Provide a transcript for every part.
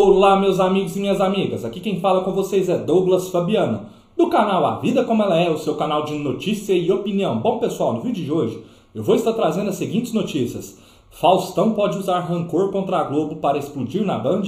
Olá, meus amigos e minhas amigas. Aqui quem fala com vocês é Douglas Fabiano, do canal A Vida Como Ela É, o seu canal de notícia e opinião. Bom, pessoal, no vídeo de hoje eu vou estar trazendo as seguintes notícias. Faustão pode usar rancor contra a Globo para explodir na Band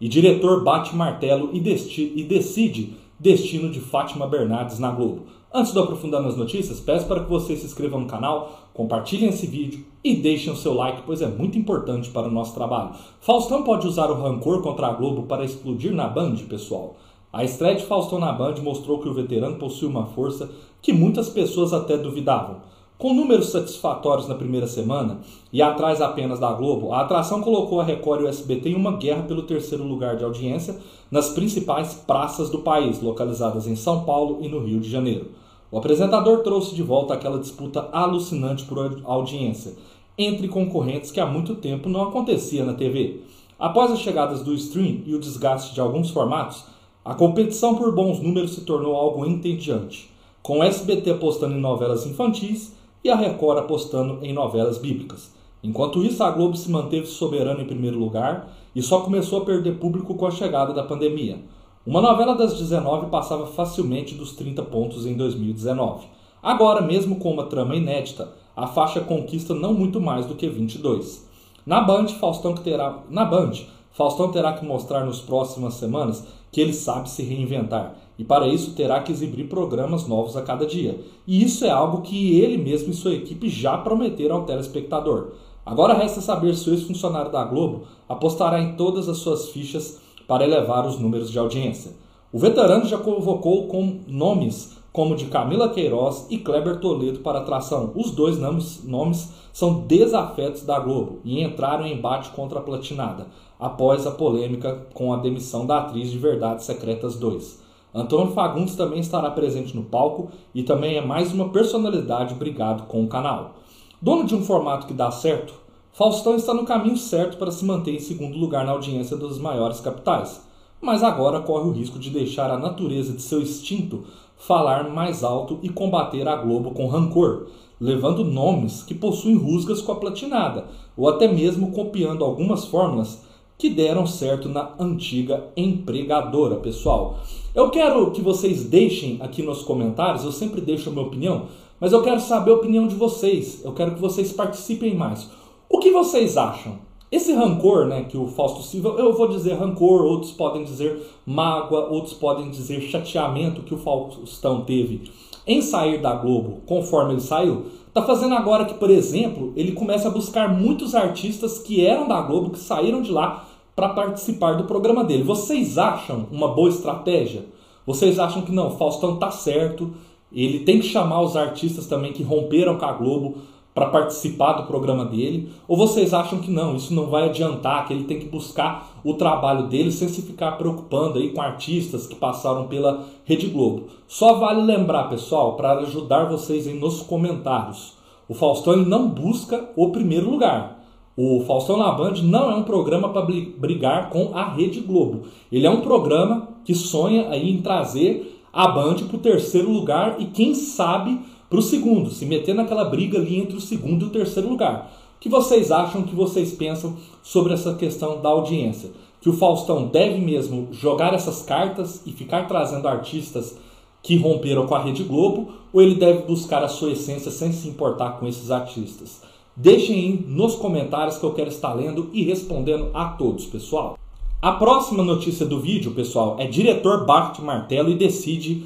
e diretor bate martelo e, e decide destino de Fátima Bernardes na Globo. Antes de aprofundar nas notícias, peço para que você se inscreva no canal, compartilhem esse vídeo e deixem o seu like, pois é muito importante para o nosso trabalho. Faustão pode usar o rancor contra a Globo para explodir na Band, pessoal? A estreia de Faustão na Band mostrou que o veterano possui uma força que muitas pessoas até duvidavam. Com números satisfatórios na primeira semana e atrás apenas da Globo, a atração colocou a Record e o SBT em uma guerra pelo terceiro lugar de audiência nas principais praças do país, localizadas em São Paulo e no Rio de Janeiro. O apresentador trouxe de volta aquela disputa alucinante por audiência entre concorrentes que há muito tempo não acontecia na TV. Após as chegadas do stream e o desgaste de alguns formatos, a competição por bons números se tornou algo entediante, com o SBT apostando em novelas infantis e a Record apostando em novelas bíblicas. Enquanto isso, a Globo se manteve soberana em primeiro lugar e só começou a perder público com a chegada da pandemia. Uma novela das 19 passava facilmente dos 30 pontos em 2019. Agora, mesmo com uma trama inédita, a faixa conquista não muito mais do que 22. Na Band, Faustão, que terá, na Band, Faustão terá que mostrar nas próximas semanas que ele sabe se reinventar e para isso terá que exibir programas novos a cada dia. E isso é algo que ele mesmo e sua equipe já prometeram ao telespectador. Agora resta saber se o ex-funcionário da Globo apostará em todas as suas fichas para elevar os números de audiência. O veterano já convocou com nomes como de Camila Queiroz e Kleber Toledo para atração. Os dois nomes, nomes são desafetos da Globo e entraram em embate contra a Platinada, após a polêmica com a demissão da atriz de Verdades Secretas 2. Antônio Fagundes também estará presente no palco e também é mais uma personalidade brigado com o canal. Dono de um formato que dá certo, Faustão está no caminho certo para se manter em segundo lugar na audiência das maiores capitais, mas agora corre o risco de deixar a natureza de seu instinto falar mais alto e combater a Globo com rancor, levando nomes que possuem rusgas com a platinada, ou até mesmo copiando algumas fórmulas que deram certo na antiga empregadora, pessoal. Eu quero que vocês deixem aqui nos comentários, eu sempre deixo a minha opinião, mas eu quero saber a opinião de vocês. Eu quero que vocês participem mais. O que vocês acham? Esse rancor, né, que o Fausto Silva, eu vou dizer rancor, outros podem dizer mágoa, outros podem dizer chateamento que o Faustão teve em sair da Globo conforme ele saiu, tá fazendo agora que, por exemplo, ele começa a buscar muitos artistas que eram da Globo, que saíram de lá para participar do programa dele. Vocês acham uma boa estratégia? Vocês acham que não, Faustão tá certo, ele tem que chamar os artistas também que romperam com a Globo para participar do programa dele? Ou vocês acham que não, isso não vai adiantar, que ele tem que buscar o trabalho dele sem se ficar preocupando aí com artistas que passaram pela Rede Globo? Só vale lembrar, pessoal, para ajudar vocês aí nos comentários. O Faustão não busca o primeiro lugar. O Faustão na Band não é um programa para brigar com a Rede Globo. Ele é um programa que sonha aí em trazer a Band para o terceiro lugar e quem sabe para o segundo, se meter naquela briga ali entre o segundo e o terceiro lugar. O que vocês acham, o que vocês pensam sobre essa questão da audiência? Que o Faustão deve mesmo jogar essas cartas e ficar trazendo artistas que romperam com a Rede Globo, ou ele deve buscar a sua essência sem se importar com esses artistas? Deixem aí nos comentários que eu quero estar lendo e respondendo a todos, pessoal. A próxima notícia do vídeo, pessoal, é diretor bate martelo e decide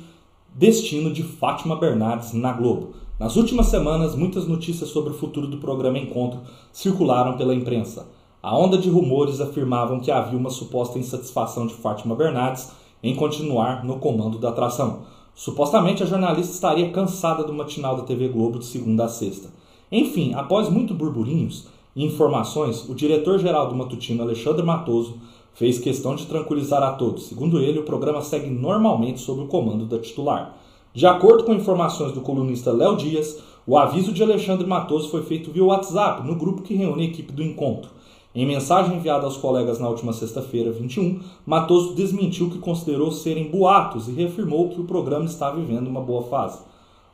destino de Fátima Bernardes na Globo. Nas últimas semanas, muitas notícias sobre o futuro do programa Encontro circularam pela imprensa. A onda de rumores afirmavam que havia uma suposta insatisfação de Fátima Bernardes em continuar no comando da atração. Supostamente a jornalista estaria cansada do matinal da TV Globo de segunda a sexta. Enfim, após muito burburinhos e informações, o diretor-geral do matutino, Alexandre Matoso, fez questão de tranquilizar a todos. Segundo ele, o programa segue normalmente sob o comando da titular. De acordo com informações do colunista Léo Dias, o aviso de Alexandre Matoso foi feito via WhatsApp, no grupo que reúne a equipe do encontro. Em mensagem enviada aos colegas na última sexta-feira, 21, Matoso desmentiu que considerou serem boatos e reafirmou que o programa está vivendo uma boa fase.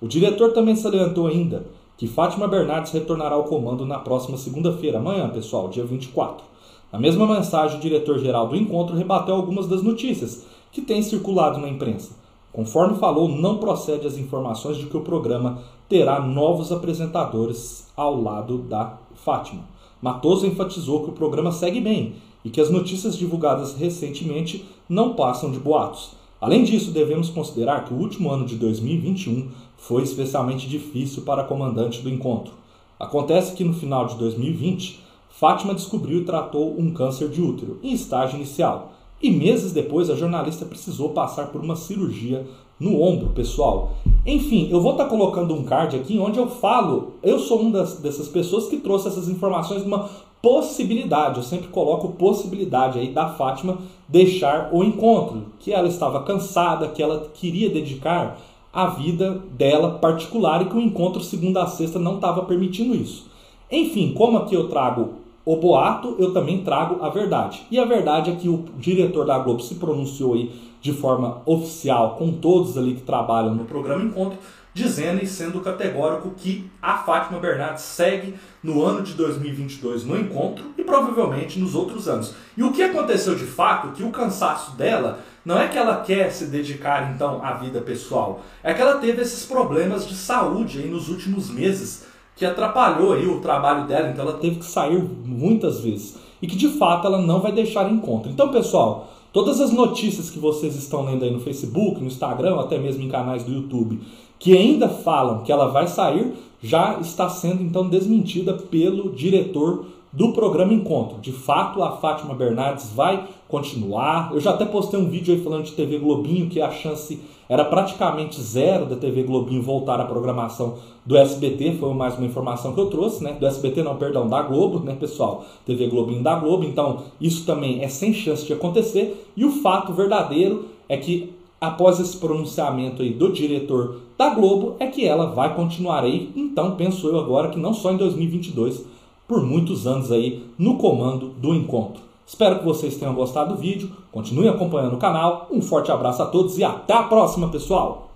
O diretor também salientou ainda que Fátima Bernardes retornará ao comando na próxima segunda-feira, amanhã, pessoal, dia 24. Na mesma mensagem, o diretor-geral do encontro rebateu algumas das notícias que têm circulado na imprensa. Conforme falou, não procede as informações de que o programa terá novos apresentadores ao lado da Fátima. Matoso enfatizou que o programa segue bem e que as notícias divulgadas recentemente não passam de boatos. Além disso, devemos considerar que o último ano de 2021 foi especialmente difícil para a comandante do encontro. Acontece que no final de 2020, Fátima descobriu e tratou um câncer de útero em estágio inicial. E meses depois, a jornalista precisou passar por uma cirurgia no ombro, pessoal. Enfim, eu vou estar tá colocando um card aqui onde eu falo, eu sou uma dessas pessoas que trouxe essas informações de uma possibilidade, eu sempre coloco possibilidade aí da Fátima deixar o encontro, que ela estava cansada, que ela queria dedicar a vida dela particular e que o encontro segunda a sexta não estava permitindo isso. Enfim, como aqui eu trago o boato, eu também trago a verdade. E a verdade é que o diretor da Globo se pronunciou aí de forma oficial com todos ali que trabalham no programa Encontro, dizendo e sendo categórico que a Fátima Bernardes segue no ano de 2022 no encontro e provavelmente nos outros anos. E o que aconteceu de fato, que o cansaço dela não é que ela quer se dedicar então à vida pessoal, é que ela teve esses problemas de saúde aí nos últimos meses que atrapalhou aí o trabalho dela, então ela teve que sair muitas vezes e que de fato ela não vai deixar encontro. Então, pessoal, todas as notícias que vocês estão lendo aí no Facebook, no Instagram, até mesmo em canais do YouTube, que ainda falam que ela vai sair, já está sendo então desmentida pelo diretor do programa Encontro. De fato, a Fátima Bernardes vai continuar. Eu já até postei um vídeo aí falando de TV Globinho, que a chance era praticamente zero da TV Globinho voltar à programação do SBT. Foi mais uma informação que eu trouxe, né? Do SBT, não, perdão, da Globo, né, pessoal? TV Globinho da Globo. Então, isso também é sem chance de acontecer. E o fato verdadeiro é que após esse pronunciamento aí do diretor da Globo, é que ela vai continuar aí. Então, penso eu agora que não só em 2022, por muitos anos aí no comando do encontro. Espero que vocês tenham gostado do vídeo, continuem acompanhando o canal, um forte abraço a todos e até a próxima, pessoal!